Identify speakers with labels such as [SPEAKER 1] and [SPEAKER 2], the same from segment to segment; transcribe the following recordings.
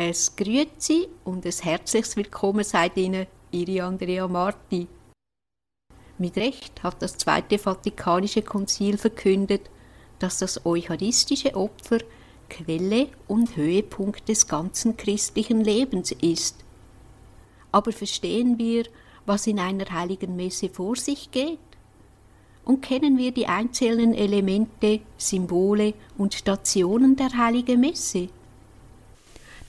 [SPEAKER 1] Es grüßt Sie und ein herzliches Willkommen seid Ihnen, Ihre Andrea Marti. Mit Recht hat das Zweite Vatikanische Konzil verkündet, dass das eucharistische Opfer Quelle und Höhepunkt des ganzen christlichen Lebens ist. Aber verstehen wir, was in einer heiligen Messe vor sich geht? Und kennen wir die einzelnen Elemente, Symbole und Stationen der heiligen Messe?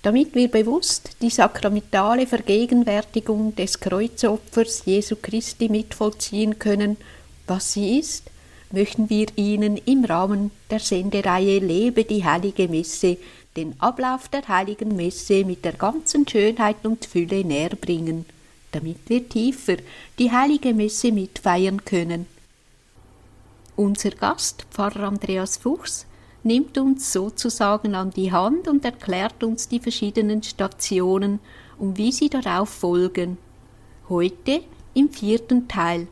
[SPEAKER 1] Damit wir bewusst die sakramentale Vergegenwärtigung des Kreuzopfers Jesu Christi mitvollziehen können, was sie ist, möchten wir Ihnen im Rahmen der Sendereihe Lebe die heilige Messe den Ablauf der heiligen Messe mit der ganzen Schönheit und Fülle näher bringen, damit wir tiefer die heilige Messe mitfeiern können. Unser Gast, Pfarrer Andreas Fuchs, nimmt uns sozusagen an die Hand und erklärt uns die verschiedenen Stationen und wie sie darauf folgen. Heute im vierten Teil.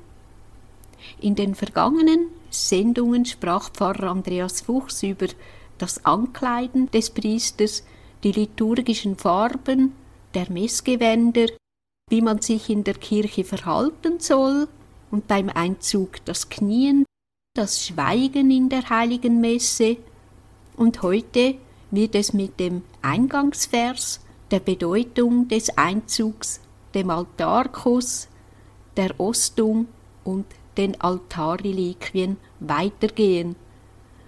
[SPEAKER 1] In den vergangenen Sendungen sprach Pfarrer Andreas Fuchs über das Ankleiden des Priesters, die liturgischen Farben, der Messgewänder, wie man sich in der Kirche verhalten soll und beim Einzug das Knien, das Schweigen in der heiligen Messe, und heute wird es mit dem Eingangsvers, der Bedeutung des Einzugs, dem Altarkuss, der Ostung und den Altarreliquien weitergehen.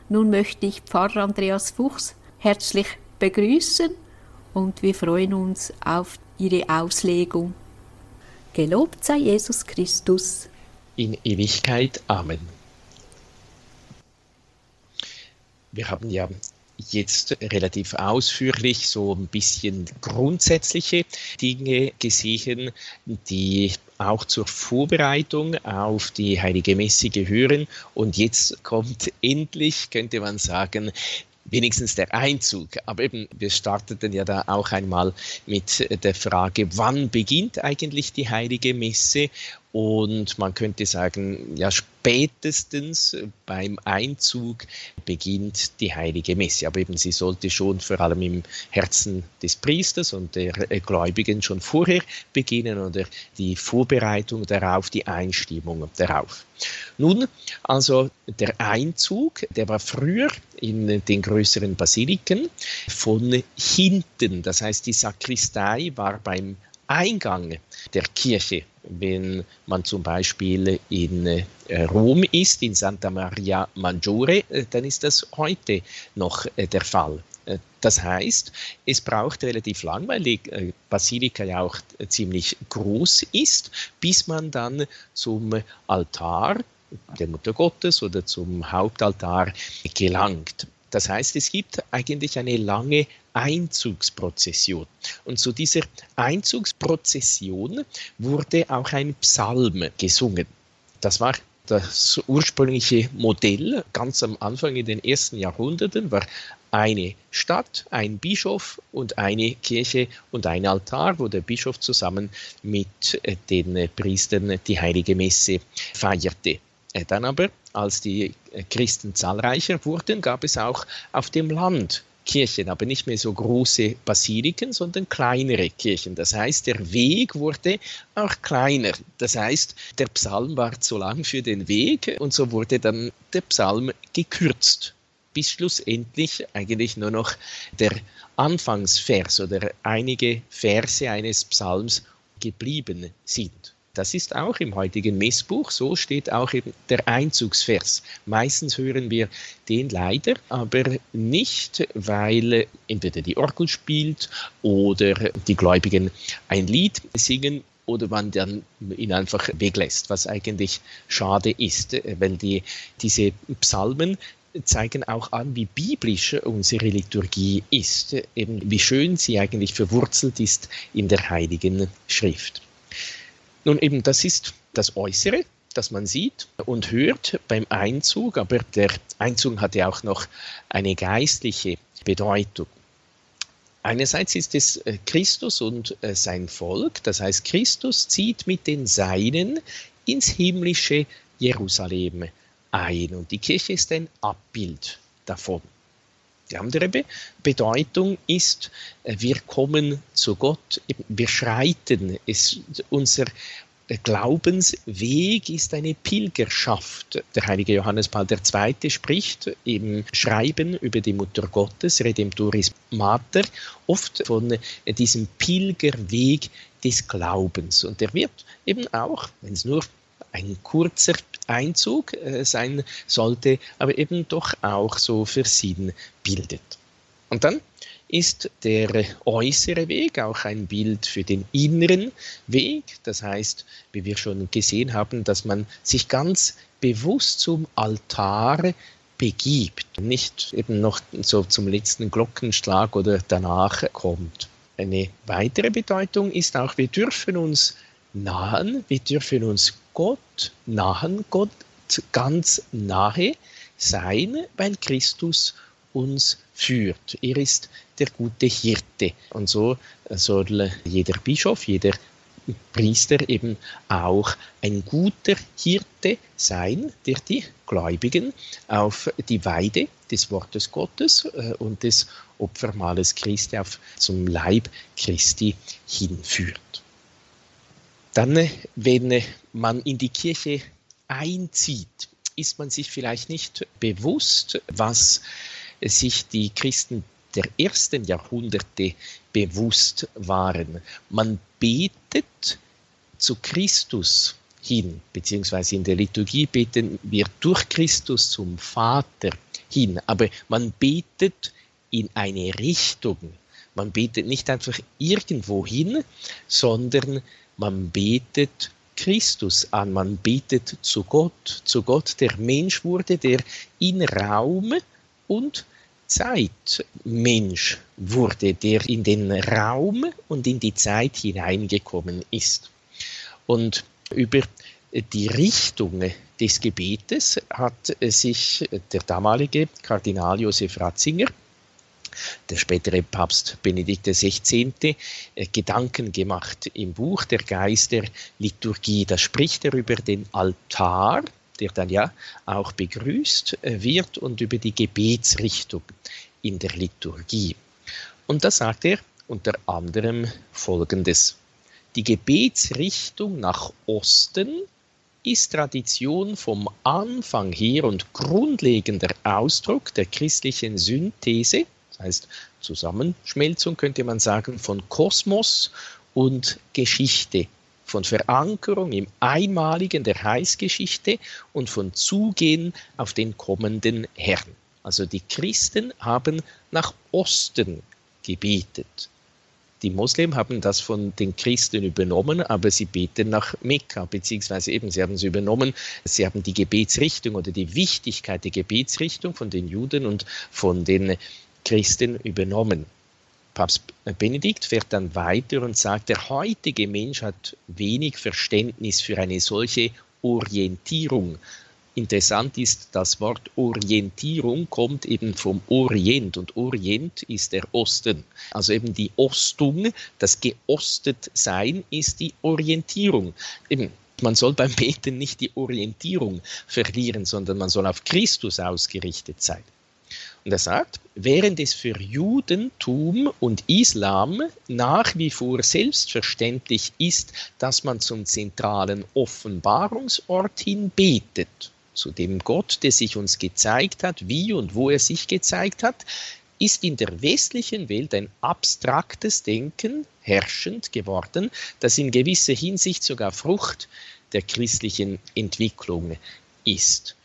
[SPEAKER 1] Nun möchte ich Pfarrer Andreas Fuchs herzlich begrüßen und wir freuen uns auf Ihre Auslegung. Gelobt sei Jesus Christus.
[SPEAKER 2] In Ewigkeit. Amen. Wir haben ja jetzt relativ ausführlich so ein bisschen grundsätzliche Dinge gesehen, die auch zur Vorbereitung auf die Heilige Messe gehören. Und jetzt kommt endlich, könnte man sagen, wenigstens der Einzug. Aber eben, wir starteten ja da auch einmal mit der Frage, wann beginnt eigentlich die Heilige Messe? Und man könnte sagen, ja, spätestens beim Einzug beginnt die heilige Messe. Aber eben sie sollte schon vor allem im Herzen des Priesters und der Gläubigen schon vorher beginnen oder die Vorbereitung darauf, die Einstimmung darauf. Nun, also der Einzug, der war früher in den größeren Basiliken von hinten. Das heißt, die Sakristei war beim Eingang der Kirche wenn man zum Beispiel in äh, Rom ist, in Santa Maria Maggiore, äh, dann ist das heute noch äh, der Fall. Das heißt, es braucht relativ lang, weil die Basilika ja auch ziemlich groß ist, bis man dann zum Altar der Mutter Gottes oder zum Hauptaltar gelangt. Das heißt, es gibt eigentlich eine lange Einzugsprozession. Und zu dieser Einzugsprozession wurde auch ein Psalm gesungen. Das war das ursprüngliche Modell ganz am Anfang in den ersten Jahrhunderten war eine Stadt, ein Bischof und eine Kirche und ein Altar, wo der Bischof zusammen mit den Priestern die heilige Messe feierte. Äh, dann aber, als die äh, Christen zahlreicher wurden, gab es auch auf dem Land Kirchen, aber nicht mehr so große Basiliken, sondern kleinere Kirchen. Das heißt, der Weg wurde auch kleiner. Das heißt, der Psalm war zu lang für den Weg und so wurde dann der Psalm gekürzt, bis schlussendlich eigentlich nur noch der Anfangsvers oder einige Verse eines Psalms geblieben sind. Das ist auch im heutigen Messbuch, so steht auch eben der Einzugsvers. Meistens hören wir den leider, aber nicht, weil entweder die Orgel spielt oder die Gläubigen ein Lied singen oder man dann ihn einfach weglässt, was eigentlich schade ist, weil die, diese Psalmen zeigen auch an, wie biblisch unsere Liturgie ist, eben wie schön sie eigentlich verwurzelt ist in der Heiligen Schrift. Nun eben, das ist das Äußere, das man sieht und hört beim Einzug, aber der Einzug hat ja auch noch eine geistliche Bedeutung. Einerseits ist es äh, Christus und äh, sein Volk, das heißt Christus zieht mit den Seinen ins himmlische Jerusalem ein und die Kirche ist ein Abbild davon. Die andere Be Bedeutung ist, äh, wir kommen zu Gott, wir schreiten. Es, unser Glaubensweg ist eine Pilgerschaft. Der heilige Johannes Paul II. spricht im Schreiben über die Mutter Gottes, Redemptoris Mater, oft von diesem Pilgerweg des Glaubens. Und der wird eben auch, wenn es nur ein kurzer Einzug äh, sein sollte, aber eben doch auch so für Sinn bildet. Und dann ist der äußere Weg auch ein Bild für den inneren Weg. Das heißt, wie wir schon gesehen haben, dass man sich ganz bewusst zum Altar begibt, nicht eben noch so zum letzten Glockenschlag oder danach kommt. Eine weitere Bedeutung ist auch, wir dürfen uns nahen, wir dürfen uns Gott nahen, Gott ganz nahe sein, weil Christus uns führt. Er ist der gute Hirte. Und so soll jeder Bischof, jeder Priester eben auch ein guter Hirte sein, der die Gläubigen auf die Weide des Wortes Gottes äh, und des Opfermahles Christi auf zum Leib Christi hinführt. Dann, wenn man in die Kirche einzieht, ist man sich vielleicht nicht bewusst, was sich die Christen der ersten Jahrhunderte bewusst waren. Man betet zu Christus hin, beziehungsweise in der Liturgie beten wir durch Christus zum Vater hin, aber man betet in eine Richtung. Man betet nicht einfach irgendwo hin, sondern man betet Christus an, man betet zu Gott, zu Gott, der Mensch wurde, der in Raum und Zeit Mensch wurde, der in den Raum und in die Zeit hineingekommen ist. Und über die Richtung des Gebetes hat sich der damalige Kardinal Josef Ratzinger, der spätere Papst Benedikt XVI., Gedanken gemacht im Buch Der Geist der Liturgie. Da spricht er über den Altar, der dann ja auch begrüßt äh, wird und über die Gebetsrichtung in der Liturgie. Und da sagt er unter anderem Folgendes. Die Gebetsrichtung nach Osten ist Tradition vom Anfang her und grundlegender Ausdruck der christlichen Synthese, heißt Zusammenschmelzung könnte man sagen, von Kosmos und Geschichte von Verankerung im Einmaligen der Heilsgeschichte und von Zugehen auf den kommenden Herrn. Also die Christen haben nach Osten gebetet. Die Moslem haben das von den Christen übernommen, aber sie beten nach Mekka, beziehungsweise eben, sie haben es übernommen, sie haben die Gebetsrichtung oder die Wichtigkeit der Gebetsrichtung von den Juden und von den Christen übernommen. Papst Benedikt fährt dann weiter und sagt, der heutige Mensch hat wenig Verständnis für eine solche Orientierung. Interessant ist, das Wort Orientierung kommt eben vom Orient und Orient ist der Osten. Also eben die Ostung, das geostet sein ist die Orientierung. Eben, man soll beim Beten nicht die Orientierung verlieren, sondern man soll auf Christus ausgerichtet sein. Und er sagt, während es für Judentum und Islam nach wie vor selbstverständlich ist, dass man zum zentralen Offenbarungsort hin betet, zu dem Gott, der sich uns gezeigt hat, wie und wo er sich gezeigt hat, ist in der westlichen Welt ein abstraktes Denken herrschend geworden, das in gewisser Hinsicht sogar Frucht der christlichen Entwicklung ist.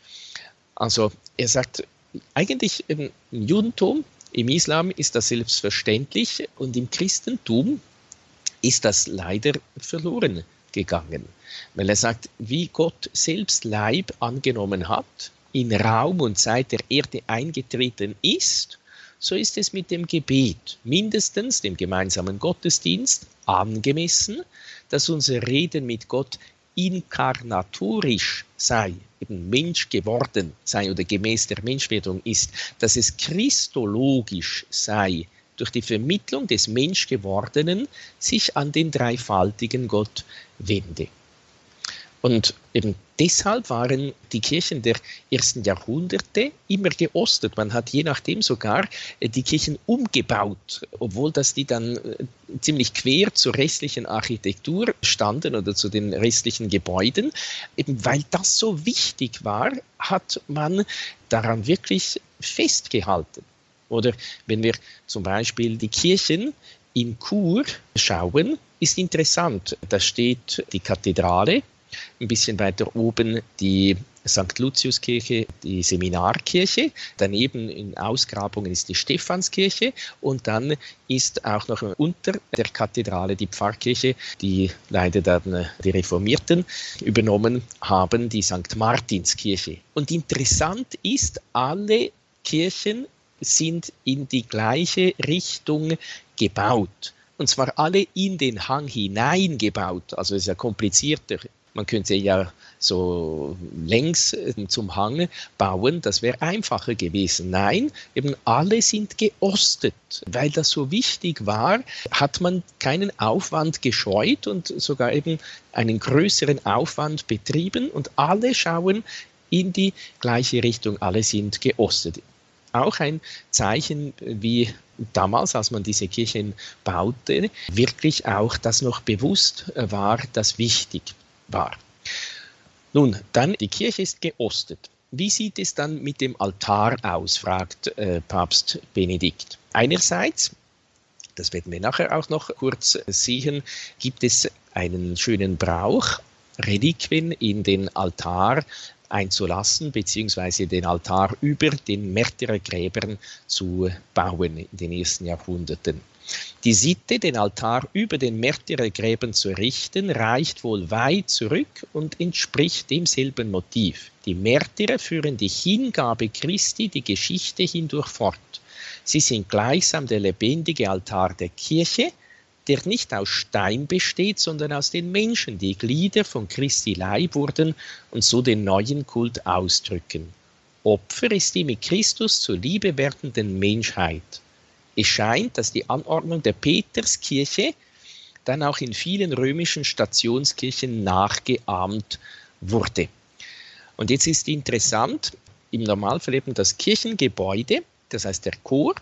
[SPEAKER 2] Also er sagt, eigentlich im Judentum, im Islam ist das selbstverständlich und im Christentum ist das leider verloren gegangen. Weil er sagt, wie Gott selbst Leib angenommen hat, in Raum und Zeit der Erde eingetreten ist, so ist es mit dem Gebet, mindestens dem gemeinsamen Gottesdienst, angemessen, dass unser Reden mit Gott inkarnatorisch sei, eben Mensch geworden sei oder gemäß der Menschwerdung ist, dass es christologisch sei, durch die Vermittlung des Menschgewordenen sich an den dreifaltigen Gott wende. Und eben deshalb waren die Kirchen der ersten Jahrhunderte immer geostet. Man hat je nachdem sogar äh, die Kirchen umgebaut, obwohl das die dann äh, ziemlich quer zur restlichen Architektur standen oder zu den restlichen Gebäuden. Eben weil das so wichtig war, hat man daran wirklich festgehalten. Oder wenn wir zum Beispiel die Kirchen in Chur schauen, ist interessant. Da steht die Kathedrale ein bisschen weiter oben die St. Luciuskirche, die Seminarkirche. Daneben in Ausgrabungen ist die Stephanskirche und dann ist auch noch unter der Kathedrale die Pfarrkirche, die leider dann die Reformierten übernommen haben, die St. Martinskirche. Und interessant ist, alle Kirchen sind in die gleiche Richtung gebaut. Und zwar alle in den Hang hineingebaut. Also es ist ja komplizierter man könnte ja so längs äh, zum Hang bauen, das wäre einfacher gewesen. Nein, eben alle sind geostet. Weil das so wichtig war, hat man keinen Aufwand gescheut und sogar eben einen größeren Aufwand betrieben und alle schauen in die gleiche Richtung, alle sind geostet. Auch ein Zeichen, wie damals, als man diese Kirchen baute, wirklich auch das noch bewusst war, das wichtig war. Nun, dann die Kirche ist geostet. Wie sieht es dann mit dem Altar aus, fragt äh, Papst Benedikt. Einerseits, das werden wir nachher auch noch kurz sehen, gibt es einen schönen Brauch, Reliquien in den Altar einzulassen, beziehungsweise den Altar über den Märtyrergräbern zu bauen in den ersten Jahrhunderten. Die Sitte, den Altar über den Märtyrergräbern zu richten, reicht wohl weit zurück und entspricht demselben Motiv. Die Märtyrer führen die Hingabe Christi die Geschichte hindurch fort. Sie sind gleichsam der lebendige Altar der Kirche, der nicht aus Stein besteht, sondern aus den Menschen, die Glieder von Christi Leib wurden und so den neuen Kult ausdrücken. Opfer ist die mit Christus zur Liebe werdenden Menschheit. Es scheint, dass die Anordnung der Peterskirche dann auch in vielen römischen Stationskirchen nachgeahmt wurde. Und jetzt ist interessant, im Normalfall eben das Kirchengebäude, das heißt der Chor,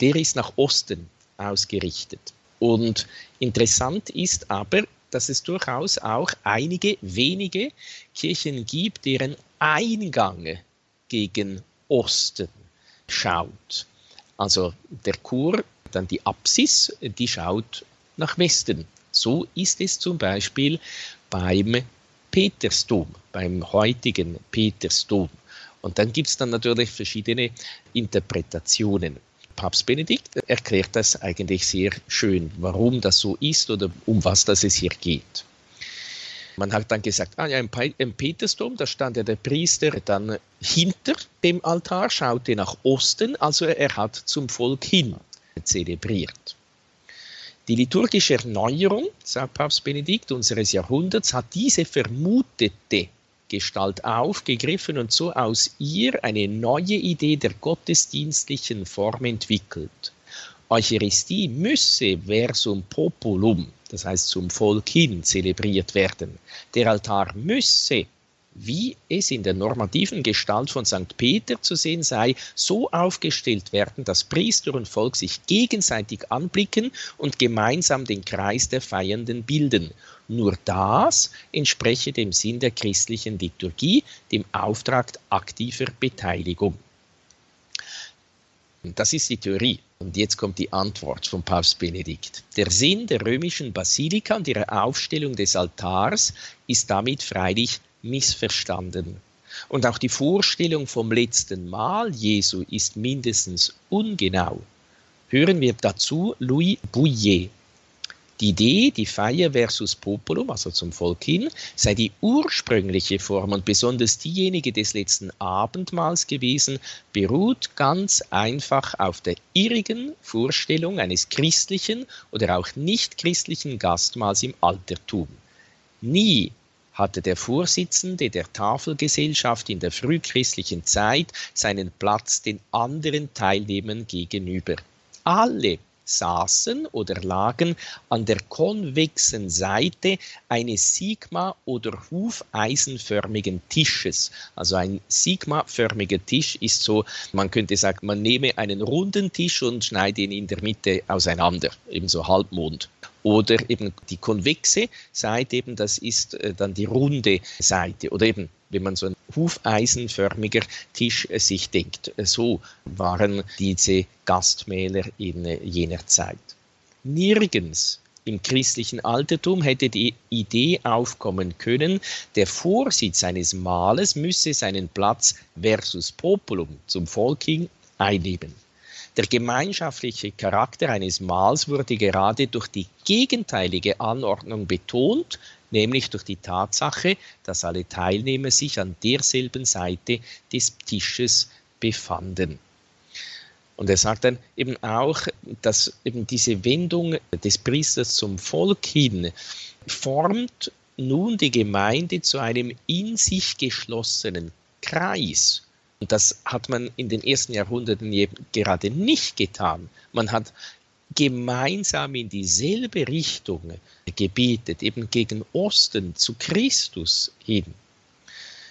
[SPEAKER 2] der ist nach Osten ausgerichtet. Und interessant ist aber, dass es durchaus auch einige wenige Kirchen gibt, deren Eingang gegen Osten schaut. Also der Chor, dann die Apsis, die schaut nach Westen. So ist es zum Beispiel beim Petersdom, beim heutigen Petersdom. Und dann gibt es dann natürlich verschiedene Interpretationen. Papst Benedikt erklärt das eigentlich sehr schön, warum das so ist oder um was das es hier geht. Man hat dann gesagt, ah ja, im, im Petersdom, da stand ja der Priester dann hinter dem Altar, schaute nach Osten, also er hat zum Volk hin zelebriert. Die liturgische Erneuerung, sagt Papst Benedikt, unseres Jahrhunderts hat diese vermutete Gestalt aufgegriffen und so aus ihr eine neue Idee der gottesdienstlichen Form entwickelt. Eucharistie müsse versum populum, das heißt zum Volk hin, zelebriert werden. Der Altar müsse, wie es in der normativen Gestalt von St. Peter zu sehen sei, so aufgestellt werden, dass Priester und Volk sich gegenseitig anblicken und gemeinsam den Kreis der Feiernden bilden. Nur das entspreche dem Sinn der christlichen Liturgie, dem Auftrag aktiver Beteiligung. Das ist die Theorie. Und jetzt kommt die Antwort von Papst Benedikt. Der Sinn der römischen Basilika und ihrer Aufstellung des Altars ist damit freilich missverstanden. Und auch die Vorstellung vom letzten Mahl Jesu ist mindestens ungenau. Hören wir dazu Louis Bouillet, die Idee, die Feier versus Populum, also zum Volk hin, sei die ursprüngliche Form und besonders diejenige des letzten Abendmahls gewesen, beruht ganz einfach auf der irrigen Vorstellung eines christlichen oder auch nicht christlichen Gastmahls im Altertum. Nie hatte der Vorsitzende der Tafelgesellschaft in der frühchristlichen Zeit seinen Platz den anderen Teilnehmern gegenüber. Alle saßen oder lagen an der konvexen Seite eines Sigma- oder hufeisenförmigen Tisches. Also ein Sigma-förmiger Tisch ist so, man könnte sagen, man nehme einen runden Tisch und schneide ihn in der Mitte auseinander, ebenso Halbmond oder eben die konvexe Seite, eben das ist äh, dann die runde Seite oder eben wenn man so ein hufeisenförmiger Tisch sich denkt. Äh, so waren diese Gastmäler in jener Zeit. Nirgends im christlichen Altertum hätte die Idee aufkommen können, der Vorsitz eines Mahles müsse seinen Platz versus Populum zum Volk hin einnehmen. Der gemeinschaftliche Charakter eines Mahls wurde gerade durch die gegenteilige Anordnung betont, nämlich durch die Tatsache, dass alle Teilnehmer sich an derselben Seite des Tisches befanden. Und er sagt dann eben auch, dass eben diese Wendung des Priesters zum Volk hin formt nun die Gemeinde zu einem in sich geschlossenen Kreis und das hat man in den ersten Jahrhunderten gerade nicht getan. Man hat gemeinsam in dieselbe Richtung gebetet, eben gegen Osten zu Christus hin.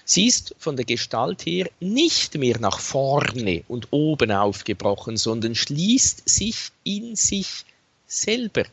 [SPEAKER 2] Sie ist von der Gestalt her nicht mehr nach vorne und oben aufgebrochen, sondern schließt sich in sich selber.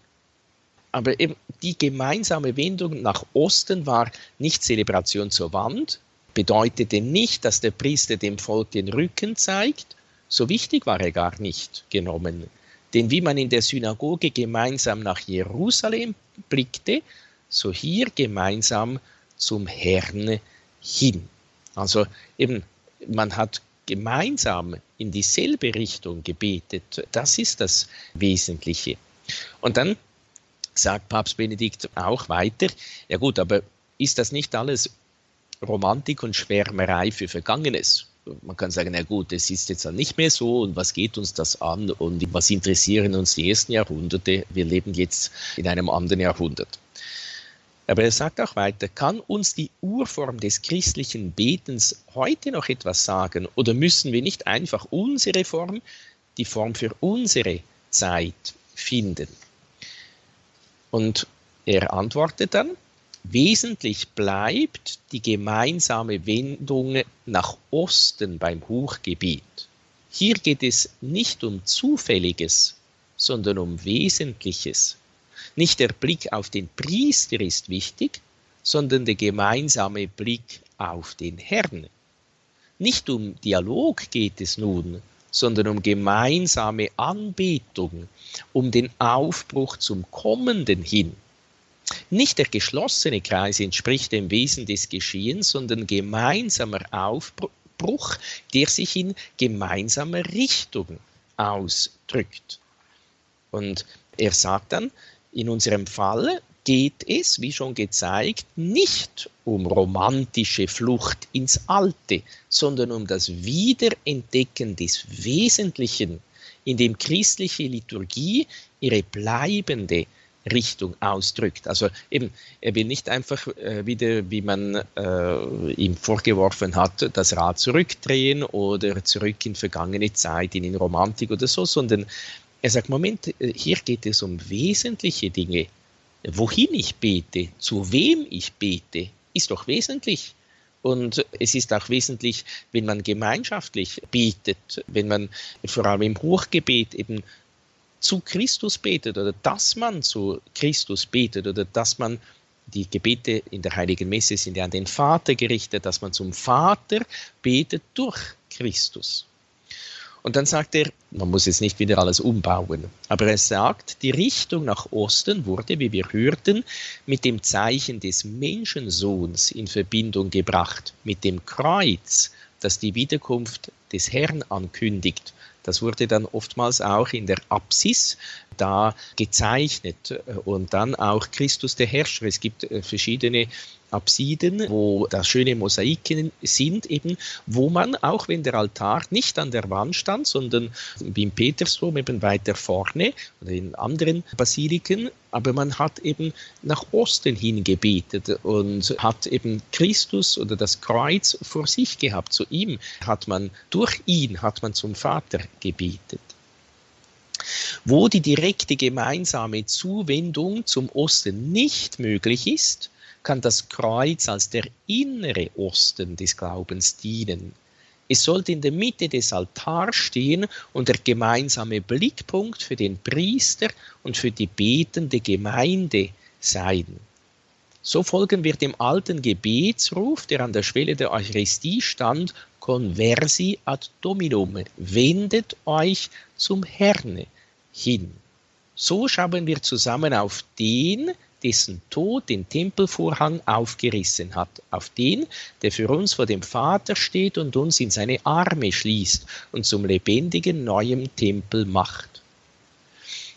[SPEAKER 2] Aber eben die gemeinsame Wendung nach Osten war nicht Zelebration zur Wand, bedeutete nicht, dass der Priester dem Volk den Rücken zeigt. So wichtig war er gar nicht genommen. Denn wie man in der Synagoge gemeinsam nach Jerusalem blickte, so hier gemeinsam zum Herrn hin. Also eben, man hat gemeinsam in dieselbe Richtung gebetet. Das ist das Wesentliche. Und dann sagt Papst Benedikt auch weiter, ja gut, aber ist das nicht alles Romantik und Schwärmerei für Vergangenes. Man kann sagen, na gut, es ist jetzt dann nicht mehr so und was geht uns das an und was interessieren uns die ersten Jahrhunderte? Wir leben jetzt in einem anderen Jahrhundert. Aber er sagt auch weiter, kann uns die Urform des christlichen Betens heute noch etwas sagen oder müssen wir nicht einfach unsere Form, die Form für unsere Zeit finden? Und er antwortet dann, Wesentlich bleibt die gemeinsame Wendung nach Osten beim Hochgebiet. Hier geht es nicht um Zufälliges, sondern um Wesentliches. Nicht der Blick auf den Priester ist wichtig, sondern der gemeinsame Blick auf den Herrn. Nicht um Dialog geht es nun, sondern um gemeinsame Anbetung, um den Aufbruch zum Kommenden hin. Nicht der geschlossene Kreis entspricht dem Wesen des Geschehens, sondern gemeinsamer Aufbruch, der sich in gemeinsamer Richtung ausdrückt. Und er sagt dann, in unserem Fall geht es, wie schon gezeigt, nicht um romantische Flucht ins Alte, sondern um das Wiederentdecken des Wesentlichen, in dem christliche Liturgie ihre bleibende Richtung ausdrückt. Also eben, er will nicht einfach äh, wieder, wie man äh, ihm vorgeworfen hat, das Rad zurückdrehen oder zurück in vergangene Zeit, in, in Romantik oder so, sondern er sagt, Moment, äh, hier geht es um wesentliche Dinge. Wohin ich bete, zu wem ich bete, ist doch wesentlich. Und es ist auch wesentlich, wenn man gemeinschaftlich betet, wenn man vor allem im Hochgebet eben zu Christus betet oder dass man zu Christus betet oder dass man die Gebete in der Heiligen Messe sind ja an den Vater gerichtet, dass man zum Vater betet durch Christus. Und dann sagt er, man muss jetzt nicht wieder alles umbauen, aber er sagt, die Richtung nach Osten wurde, wie wir hörten, mit dem Zeichen des Menschensohns in Verbindung gebracht, mit dem Kreuz, das die Wiederkunft des Herrn ankündigt das wurde dann oftmals auch in der Apsis da gezeichnet und dann auch Christus der Herrscher. Es gibt äh, verschiedene Apsiden, wo da schöne Mosaiken sind, eben, wo man, auch wenn der Altar nicht an der Wand stand, sondern wie im Petersdom eben weiter vorne oder in anderen Basiliken, aber man hat eben nach Osten hin gebetet und hat eben Christus oder das Kreuz vor sich gehabt. Zu ihm hat man, durch ihn hat man zum Vater gebetet. Wo die direkte gemeinsame Zuwendung zum Osten nicht möglich ist, kann das Kreuz als der innere Osten des Glaubens dienen. Es sollte in der Mitte des Altars stehen und der gemeinsame Blickpunkt für den Priester und für die betende Gemeinde sein. So folgen wir dem alten Gebetsruf, der an der Schwelle der Eucharistie stand, conversi ad dominum, wendet euch zum Herrn hin. So schauen wir zusammen auf den, dessen Tod den Tempelvorhang aufgerissen hat, auf den, der für uns vor dem Vater steht und uns in seine Arme schließt und zum lebendigen neuen Tempel macht.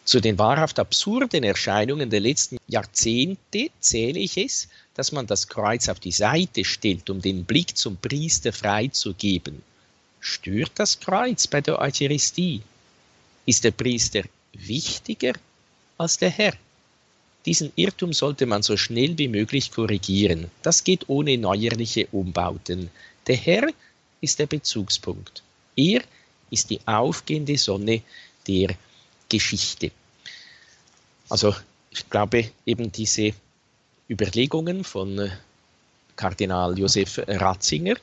[SPEAKER 2] Zu den wahrhaft absurden Erscheinungen der letzten Jahrzehnte zähle ich es, dass man das Kreuz auf die Seite stellt, um den Blick zum Priester freizugeben. Stört das Kreuz bei der Eucharistie? Ist der Priester wichtiger als der Herr? Diesen Irrtum sollte man so schnell wie möglich korrigieren. Das geht ohne neuerliche Umbauten. Der Herr ist der Bezugspunkt. Er ist die aufgehende Sonne der Geschichte. Also ich glaube eben diese Überlegungen von Kardinal Josef Ratzinger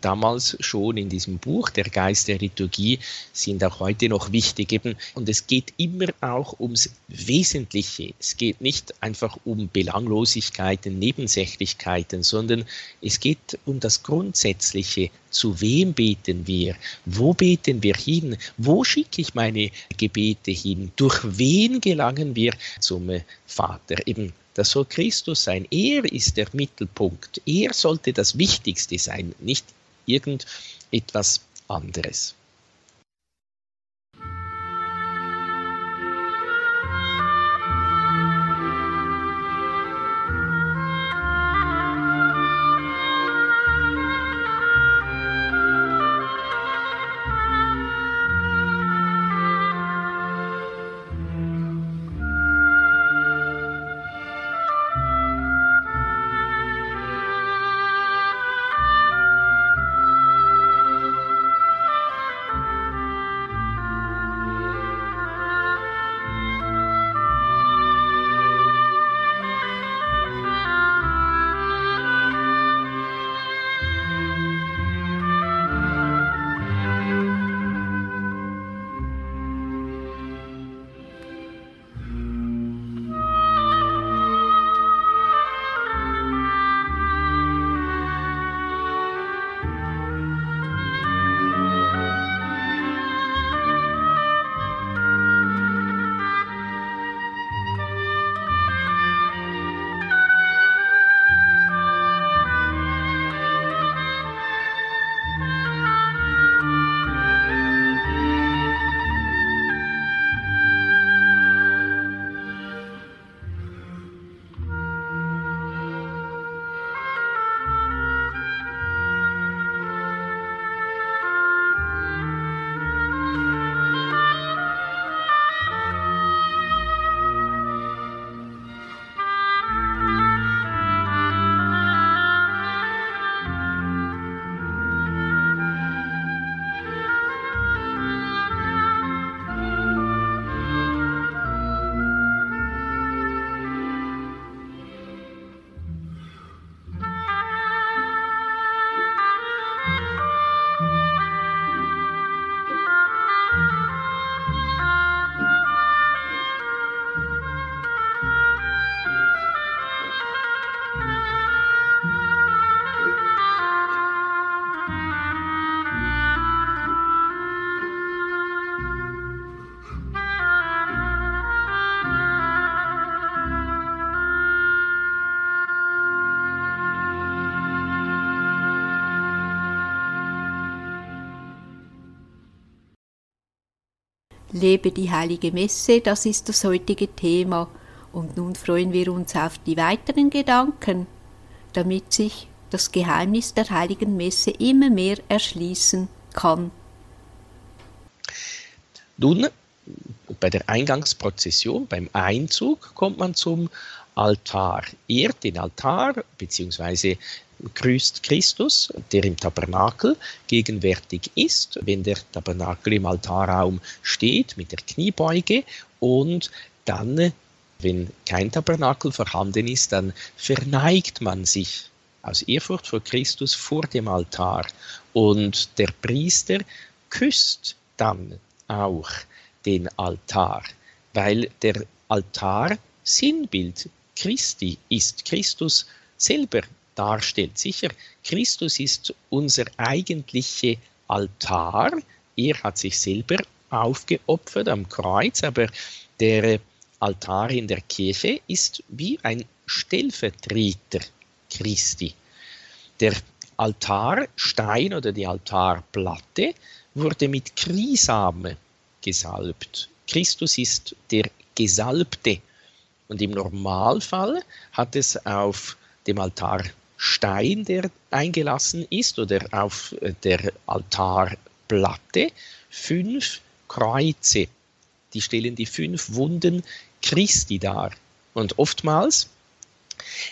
[SPEAKER 2] damals schon in diesem Buch Der Geist der Liturgie sind auch heute noch wichtig und es geht immer auch ums Wesentliche. Es geht nicht einfach um Belanglosigkeiten, Nebensächlichkeiten, sondern es geht um das Grundsätzliche. Zu wem beten wir? Wo beten wir hin? Wo schicke ich meine Gebete hin? Durch wen gelangen wir zum Vater? Eben das soll Christus sein. Er ist der Mittelpunkt. Er sollte das Wichtigste sein, nicht irgendetwas anderes.
[SPEAKER 1] Lebe die heilige Messe, das ist das heutige Thema. Und nun freuen wir uns auf die weiteren Gedanken, damit sich das Geheimnis der heiligen Messe immer mehr erschließen kann.
[SPEAKER 2] Nun, bei der Eingangsprozession, beim Einzug, kommt man zum Altar. Ehrt den Altar bzw grüßt Christus, der im Tabernakel gegenwärtig ist, wenn der Tabernakel im Altarraum steht mit der Kniebeuge und dann, wenn kein Tabernakel vorhanden ist, dann verneigt man sich aus Ehrfurcht vor Christus vor dem Altar und der Priester küsst dann auch den Altar, weil der Altar Sinnbild Christi ist, Christus selber darstellt. Sicher, Christus ist unser eigentlicher Altar. Er hat sich selber aufgeopfert am Kreuz, aber der Altar in der Kirche ist wie ein Stellvertreter Christi. Der Altarstein oder die Altarplatte wurde mit Krisame gesalbt. Christus ist der Gesalbte. Und im Normalfall hat es auf dem Altarstein, der eingelassen ist, oder auf der Altarplatte fünf Kreuze. Die stellen die fünf Wunden Christi dar. Und oftmals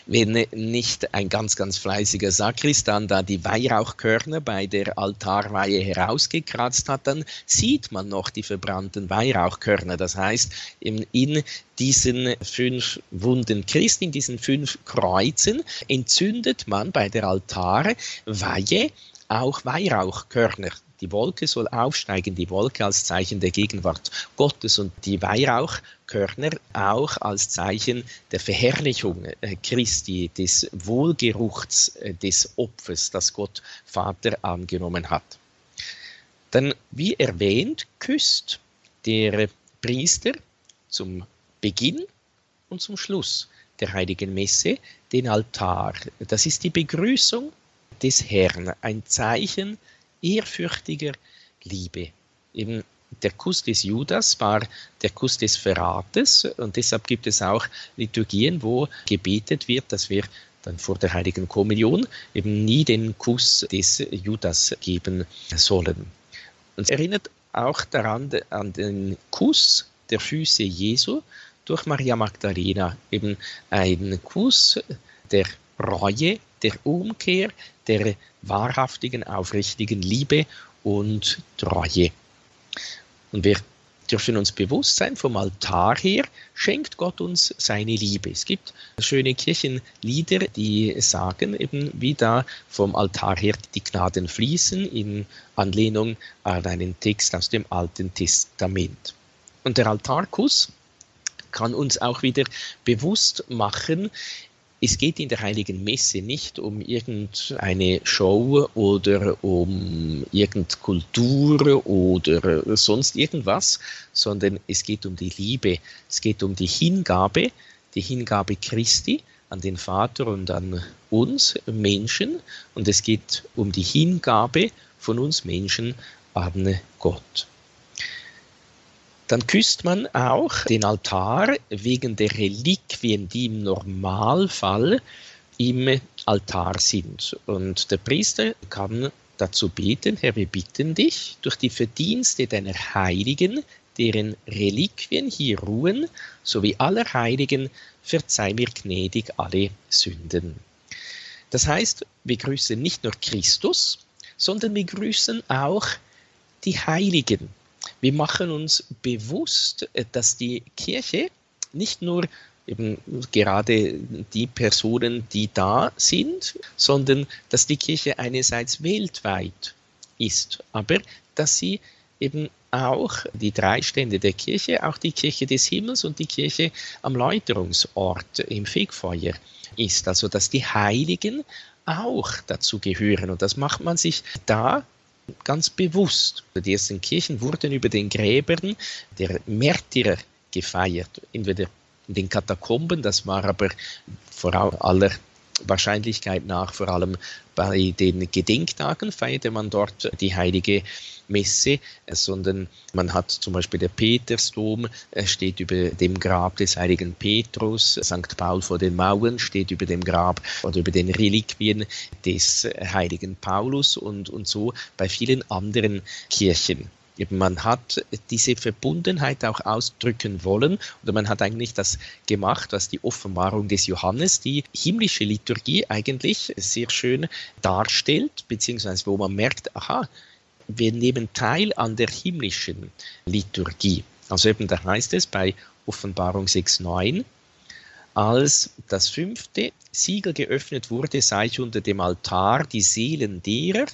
[SPEAKER 2] wenn nicht ein ganz, ganz fleißiger Sakristan da die Weihrauchkörner bei der Altarweihe herausgekratzt hat, dann sieht man noch die verbrannten Weihrauchkörner. Das heißt, in, diesen fünf Wunden Christi, in diesen fünf Kreuzen, entzündet man bei der Altarweihe auch Weihrauchkörner. Die Wolke soll aufsteigen, die Wolke als Zeichen der Gegenwart Gottes und die Weihrauchkörner auch als Zeichen der Verherrlichung äh, Christi, des Wohlgeruchs äh, des Opfers, das Gott Vater angenommen hat. Dann, wie erwähnt, küsst der Priester zum Beginn und zum Schluss der heiligen Messe den Altar. Das ist die Begrüßung des Herrn, ein Zeichen ehrfürchtiger Liebe. Eben der Kuss des Judas war der Kuss des Verrates und deshalb gibt es auch Liturgien, wo gebetet wird, dass wir dann vor der heiligen Kommunion eben nie den Kuss des Judas geben sollen. Und es erinnert auch daran an den Kuss der Füße Jesu durch Maria Magdalena, eben ein Kuss der Reue, der Umkehr, der wahrhaftigen, aufrichtigen Liebe und Treue. Und wir dürfen uns bewusst sein, vom Altar her schenkt Gott uns seine Liebe. Es gibt schöne Kirchenlieder, die sagen eben, wie da vom Altar her die Gnaden fließen, in Anlehnung an einen Text aus dem Alten Testament. Und der Altarkuss kann uns auch wieder bewusst machen, es geht in der heiligen Messe nicht um irgendeine Show oder um irgendeine Kultur oder sonst irgendwas, sondern es geht um die Liebe, es geht um die Hingabe, die Hingabe Christi an den Vater und an uns Menschen und es geht um die Hingabe von uns Menschen an Gott. Dann küsst man auch den Altar wegen der Reliquien, die im Normalfall im Altar sind. Und der Priester kann dazu beten, Herr, wir bitten dich, durch die Verdienste deiner Heiligen, deren Reliquien hier ruhen, sowie aller Heiligen, verzeih mir gnädig alle Sünden. Das heißt, wir grüßen nicht nur Christus, sondern wir grüßen auch die Heiligen, wir machen uns bewusst, äh, dass die Kirche nicht nur eben gerade die Personen, die da sind, sondern dass die Kirche einerseits weltweit ist, aber dass sie eben auch die drei Stände der Kirche, auch die Kirche des Himmels und die Kirche am Läuterungsort im Fegfeuer ist. Also dass die Heiligen auch dazu gehören. Und das macht man sich da ganz bewusst. Die ersten Kirchen wurden über den Gräbern der Märtyrer gefeiert, entweder in den Katakomben, das war aber vor aller Wahrscheinlichkeit nach vor allem bei den Gedenktagen feierte man dort die heilige Messe, sondern man hat zum Beispiel der Petersdom steht über dem Grab des heiligen Petrus, St. Paul vor den Mauern steht über dem Grab oder über den Reliquien des heiligen Paulus und, und so bei vielen anderen Kirchen. Man hat diese Verbundenheit auch ausdrücken wollen oder man hat eigentlich das gemacht, was die Offenbarung des Johannes, die himmlische Liturgie eigentlich sehr schön darstellt, beziehungsweise wo man merkt, aha, wir nehmen teil an der himmlischen Liturgie. Also eben da heißt es bei Offenbarung 6.9, als das fünfte Siegel geöffnet wurde, sei ich unter dem Altar die Seelen derer,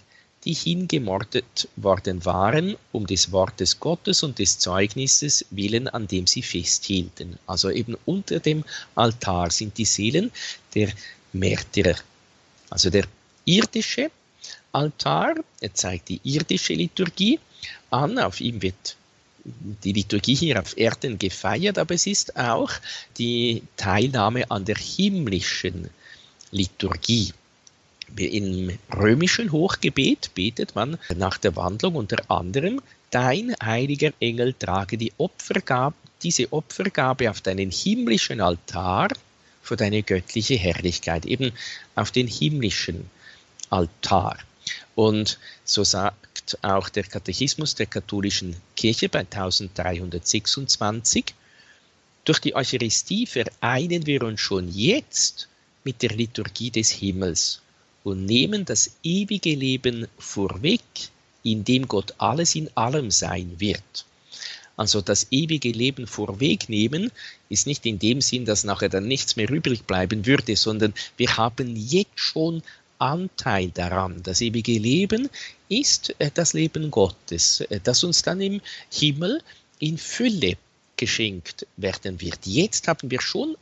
[SPEAKER 2] die hingemordet worden waren, um des Wortes Gottes und des Zeugnisses willen, an dem sie festhielten. Also eben unter dem Altar sind die Seelen der Märtyrer. Also der irdische Altar, er zeigt die irdische Liturgie an, auf ihm wird die Liturgie hier auf Erden gefeiert, aber es ist auch die Teilnahme an der himmlischen Liturgie. Im römischen Hochgebet betet man nach der Wandlung unter anderem, dein heiliger Engel trage die Opfergabe, diese Opfergabe auf deinen himmlischen Altar für deine göttliche Herrlichkeit, eben auf den himmlischen Altar. Und so sagt auch der Katechismus der katholischen Kirche bei 1326, durch die Eucharistie vereinen wir uns schon jetzt mit der Liturgie des Himmels und nehmen das ewige Leben vorweg, in dem Gott alles in allem sein wird. Also das ewige Leben vorwegnehmen ist nicht in dem Sinn, dass nachher dann nichts mehr übrig bleiben würde, sondern wir haben jetzt schon Anteil daran. Das ewige Leben ist äh, das Leben Gottes, äh, das uns dann im Himmel in Fülle geschenkt werden wird. Jetzt haben wir schon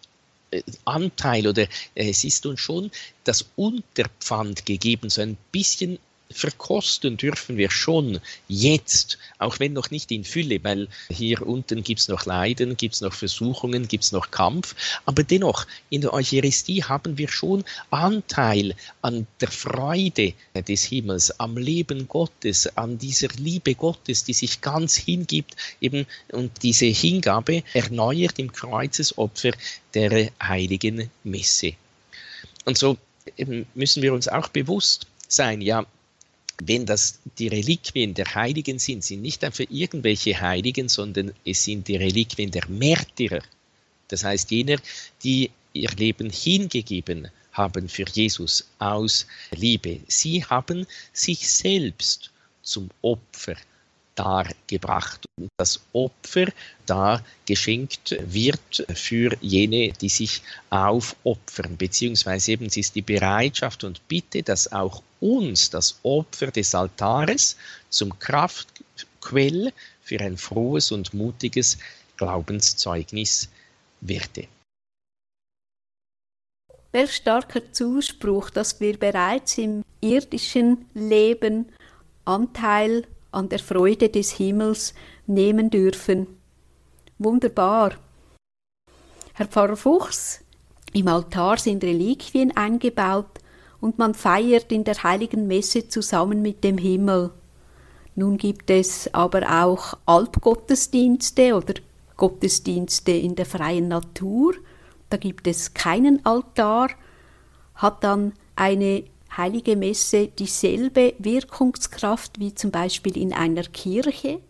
[SPEAKER 2] Anteil oder es ist uns schon das Unterpfand gegeben, so ein bisschen verkosten dürfen wir schon jetzt, auch wenn noch nicht in Fülle, weil hier unten gibt es noch Leiden, gibt es noch Versuchungen, gibt es noch Kampf, aber dennoch, in der Eucharistie haben wir schon Anteil an der Freude des Himmels, am Leben Gottes, an dieser Liebe Gottes, die sich ganz hingibt, eben und diese Hingabe erneuert im Kreuzesopfer der heiligen Messe. Und so müssen wir uns auch bewusst sein, ja, wenn das die Reliquien der Heiligen sind, sind nicht einfach irgendwelche Heiligen, sondern es sind die Reliquien der Märtyrer. Das heißt, jener, die ihr Leben hingegeben haben für Jesus aus Liebe. Sie haben sich selbst zum Opfer dargebracht und das Opfer da geschenkt wird für jene, die sich aufopfern, beziehungsweise eben es ist die Bereitschaft und Bitte, dass auch uns das Opfer des Altares zum Kraftquell für ein frohes und mutiges Glaubenszeugnis werde.
[SPEAKER 1] Welch starker Zuspruch, dass wir bereits im irdischen Leben Anteil an der Freude des Himmels nehmen dürfen. Wunderbar. Herr Pfarrer Fuchs, im Altar sind Reliquien eingebaut und man feiert in der heiligen Messe zusammen mit dem Himmel. Nun gibt es aber auch Alpgottesdienste oder Gottesdienste in der freien Natur. Da gibt es keinen Altar. Hat dann eine heilige Messe dieselbe Wirkungskraft wie zum Beispiel in einer Kirche?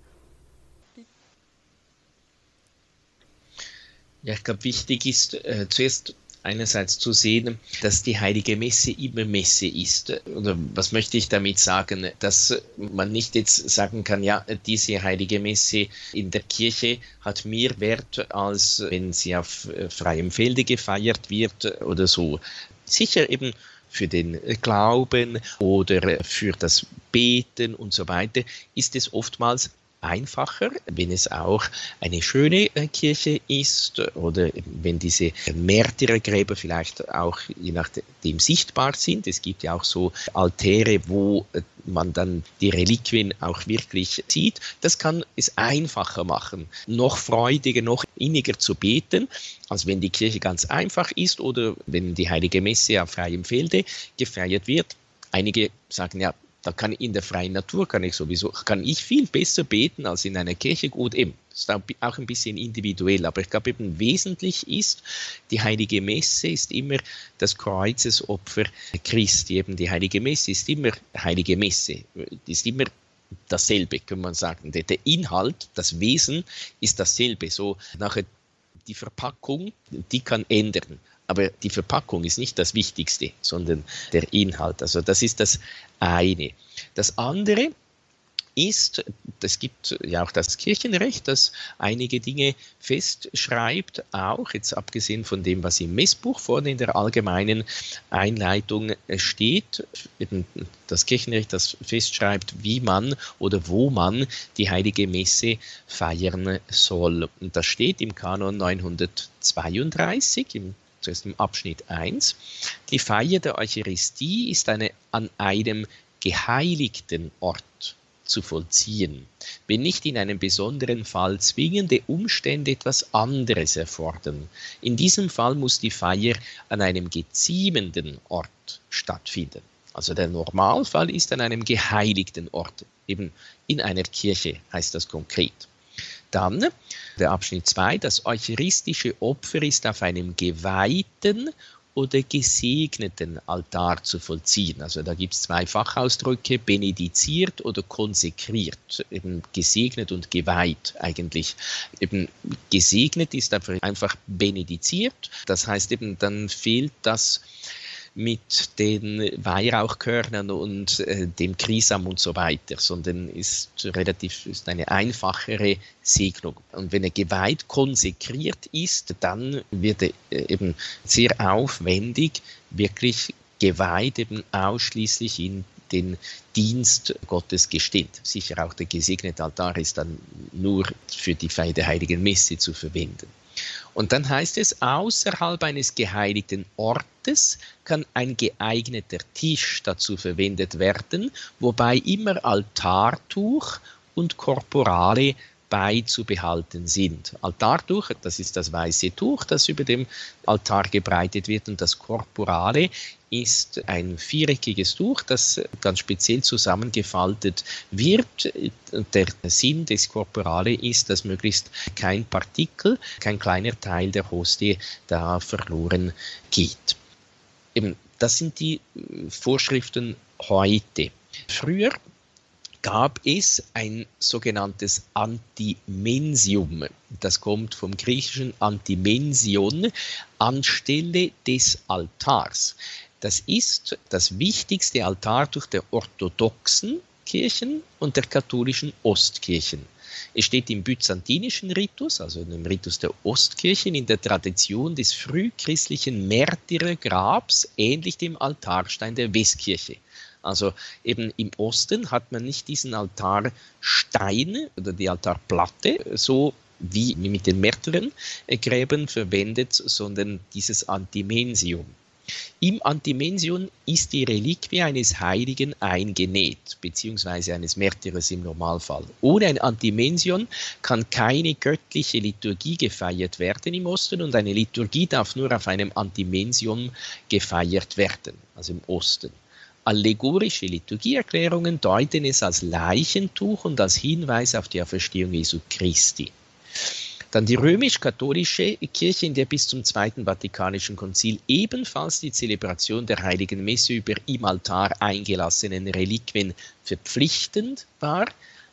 [SPEAKER 2] Ja, ich glaube, wichtig ist äh, zuerst einerseits zu sehen, dass die heilige Messe immer Messe ist. Oder was möchte ich damit sagen? Dass man nicht jetzt sagen kann, ja, diese heilige Messe in der Kirche hat mehr Wert, als wenn sie auf äh, freiem Felde gefeiert wird oder so. Sicher eben für den Glauben oder für das Beten und so weiter, ist es oftmals einfacher, wenn es auch eine schöne äh, Kirche ist oder wenn diese Märtyrergräber vielleicht auch je nachdem sichtbar sind. Es gibt ja auch so Altäre, wo äh, man dann die Reliquien auch wirklich sieht. Das kann es einfacher machen, noch freudiger, noch inniger zu beten, als wenn die Kirche ganz einfach ist oder wenn die heilige Messe auf freiem Felde gefeiert wird. Einige sagen ja, da kann in der freien Natur kann ich sowieso, kann ich viel besser beten als in einer Kirche. Gut, eben, ist auch ein bisschen individuell, aber ich glaube eben wesentlich ist, die heilige Messe ist immer das Kreuzesopfer Christi. Eben die heilige Messe ist immer heilige Messe, ist immer dasselbe, kann man sagen. Der, der Inhalt, das Wesen ist dasselbe. So nachher die Verpackung, die kann ändern. Aber die Verpackung ist nicht das Wichtigste, sondern der Inhalt. Also das ist das eine. Das andere ist, es gibt ja auch das Kirchenrecht, das einige Dinge festschreibt, auch jetzt abgesehen von dem, was im Messbuch vorne in der allgemeinen Einleitung steht, das Kirchenrecht, das festschreibt, wie man oder wo man die heilige Messe feiern soll. Und das steht im Kanon 932 im zuerst im Abschnitt 1. Die Feier der Eucharistie ist eine an einem geheiligten Ort zu vollziehen, wenn nicht in einem besonderen Fall zwingende Umstände etwas anderes erfordern. In diesem Fall muss die Feier an einem geziemenden Ort stattfinden. Also der Normalfall ist an einem geheiligten Ort, eben in einer Kirche heißt das konkret. Dann der Abschnitt 2, das eucharistische Opfer ist auf einem geweihten oder gesegneten Altar zu vollziehen. Also da gibt es zwei Fachausdrücke, benediziert oder konsekriert, eben gesegnet und geweiht eigentlich. Eben gesegnet ist einfach, einfach benediziert, das heißt eben dann fehlt das mit den Weihrauchkörnern und äh, dem Krisam und so weiter, sondern ist relativ ist eine einfachere Segnung. Und wenn er geweiht konsekriert ist, dann wird er äh, eben sehr aufwendig wirklich geweiht eben ausschließlich in den Dienst Gottes gestimmt. Sicher auch der gesegnete Altar ist dann nur für die Feier der Heiligen Messe zu verwenden. Und dann heißt es, außerhalb eines geheiligten Ortes kann ein geeigneter Tisch dazu verwendet werden, wobei immer Altartuch und Korporale beizubehalten sind. Altartuch, das ist das weiße Tuch, das über dem Altar gebreitet wird und das Korporale ist ein viereckiges Tuch, das ganz speziell zusammengefaltet wird. Der Sinn des Korporale ist, dass möglichst kein Partikel, kein kleiner Teil der Hostie da verloren geht. Eben, das sind die Vorschriften heute. Früher gab es ein sogenanntes Antimensium. Das kommt vom griechischen Antimension, anstelle des Altars. Das ist das wichtigste Altartuch der orthodoxen Kirchen und der katholischen Ostkirchen. Es steht im byzantinischen Ritus, also im Ritus der Ostkirchen, in der Tradition des frühchristlichen Märtyrergrabs, ähnlich dem Altarstein der Westkirche. Also eben im Osten hat man nicht diesen Altarstein oder die Altarplatte so wie mit den Märtyrergräben verwendet, sondern dieses Antimensium. Im Antimension ist die Reliquie eines Heiligen eingenäht, beziehungsweise eines Märtyrers im Normalfall. Ohne ein Antimension kann keine göttliche Liturgie gefeiert werden im Osten und eine Liturgie darf nur auf einem Antimension gefeiert werden, also im Osten. Allegorische Liturgieerklärungen deuten es als Leichentuch und als Hinweis auf die Auferstehung Jesu Christi. Dann die römisch-katholische Kirche, in der bis zum Zweiten Vatikanischen Konzil ebenfalls die Zelebration der Heiligen Messe über im Altar eingelassenen Reliquien verpflichtend war,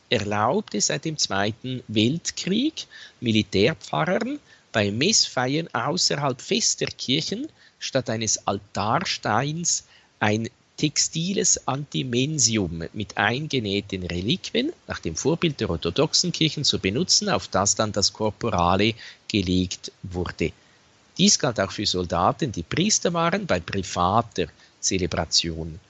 [SPEAKER 2] erlaubte seit dem Zweiten Weltkrieg Militärpfarrern bei Messfeiern außerhalb fester Kirchen statt eines Altarsteins ein textiles Antimensium mit eingenähten Reliquien nach dem Vorbild der orthodoxen Kirchen zu benutzen, auf das dann das Korporale gelegt wurde. Dies galt auch für Soldaten, die Priester waren, bei privater Zelebration.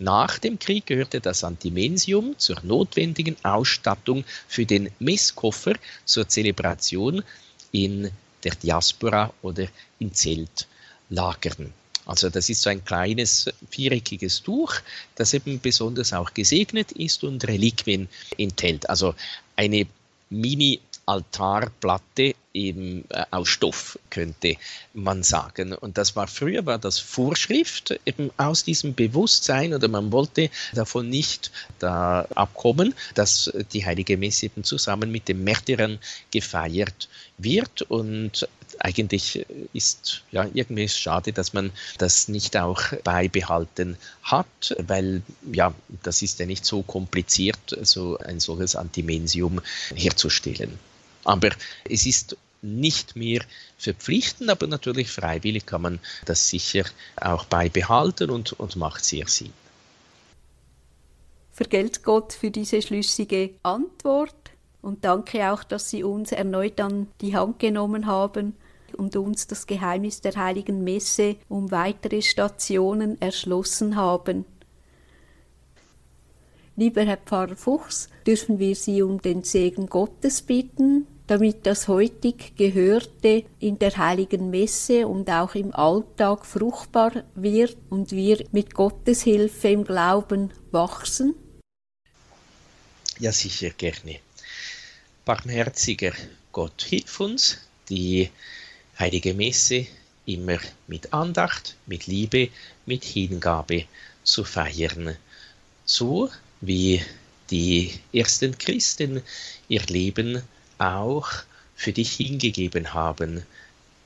[SPEAKER 2] Nach dem Krieg gehörte das Antimensium zur notwendigen Ausstattung für den Messkoffer zur Zelebration in der Diaspora oder in Zeltlagern. Also das ist so ein kleines viereckiges Tuch, das eben besonders auch gesegnet ist und Reliquien enthält. Also eine Mini Altarplatte eben äh, aus Stoff, könnte man sagen. Und das war früher war das Vorschrift eben aus diesem Bewusstsein oder man wollte davon nicht da abkommen, dass die Heilige Messe eben zusammen mit den Märtyrern gefeiert wird und eigentlich ist ja irgendwie schade, dass man das nicht auch beibehalten hat, weil ja, das ist ja nicht so kompliziert, so ein solches Antimensium herzustellen. Aber es ist nicht mehr verpflichtend, aber natürlich freiwillig kann man das sicher auch beibehalten und, und macht sehr Sinn.
[SPEAKER 1] Vergelt Gott für diese schlüssige Antwort und danke auch, dass Sie uns erneut an die Hand genommen haben und uns das Geheimnis der heiligen Messe um weitere Stationen erschlossen haben. Lieber Herr Pfarrer Fuchs, dürfen wir Sie um den Segen Gottes bitten, damit das heutig Gehörte in der heiligen Messe und auch im Alltag fruchtbar wird und wir mit Gottes Hilfe im Glauben wachsen?
[SPEAKER 2] Ja, sicher gerne. Barmherziger Gott, hilf uns, die heilige Messe immer mit Andacht, mit Liebe, mit Hingabe zu feiern, so wie die ersten Christen ihr Leben auch für dich hingegeben haben,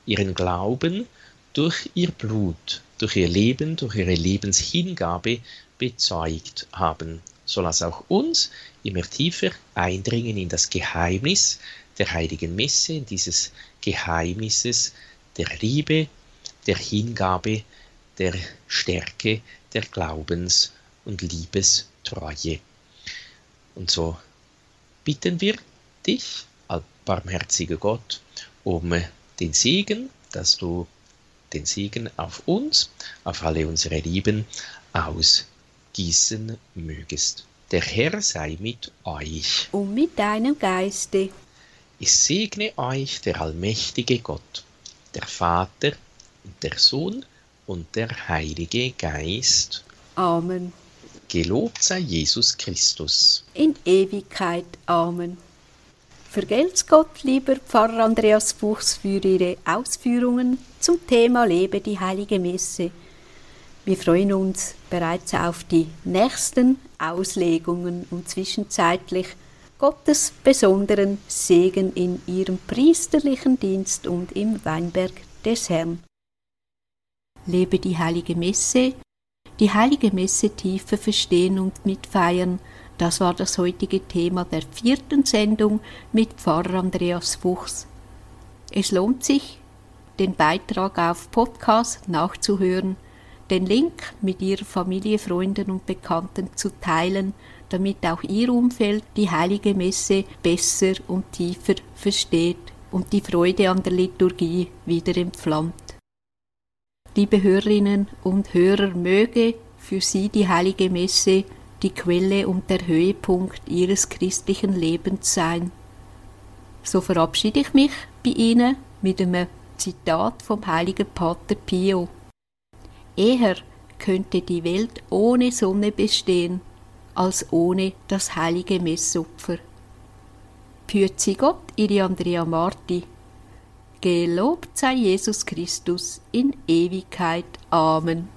[SPEAKER 2] ihren Glauben durch ihr Blut, durch ihr Leben, durch ihre Lebenshingabe bezeugt haben. So lass auch uns immer tiefer eindringen in das Geheimnis der heiligen Messe, in dieses Geheimnisses der Liebe, der Hingabe, der Stärke, der Glaubens- und Liebestreue. Und so bitten wir dich, barmherziger Gott, um den Segen, dass du den Segen auf uns, auf alle unsere Lieben ausgießen mögest. Der Herr sei mit euch.
[SPEAKER 1] Und mit deinem Geiste.
[SPEAKER 2] Ich segne euch der allmächtige Gott, der Vater, der Sohn und der Heilige Geist.
[SPEAKER 1] Amen.
[SPEAKER 2] Gelobt sei Jesus Christus.
[SPEAKER 1] In Ewigkeit. Amen. Vergelt's Gott, lieber Pfarrer Andreas Fuchs, für Ihre Ausführungen zum Thema Lebe die Heilige Messe. Wir freuen uns bereits auf die nächsten Auslegungen und zwischenzeitlich Gottes besonderen Segen in Ihrem priesterlichen Dienst und im Weinberg des Herrn. Lebe die Heilige Messe, die Heilige Messe tiefer verstehen und mitfeiern – das war das heutige Thema der vierten Sendung mit Pfarrer Andreas Fuchs. Es lohnt sich, den Beitrag auf Podcast nachzuhören, den Link mit Ihrer Familie, Freunden und Bekannten zu teilen, damit auch Ihr Umfeld die heilige Messe besser und tiefer versteht und die Freude an der Liturgie wieder entflammt. Liebe Hörerinnen und Hörer, möge für Sie die heilige Messe die Quelle und der Höhepunkt ihres christlichen Lebens sein. So verabschiede ich mich bei Ihnen mit einem Zitat vom heiligen Pater Pio. Eher könnte die Welt ohne Sonne bestehen, als ohne das heilige Messopfer. Pützi Gott, Ihre Andrea Marti. Gelobt sei Jesus Christus in Ewigkeit. Amen.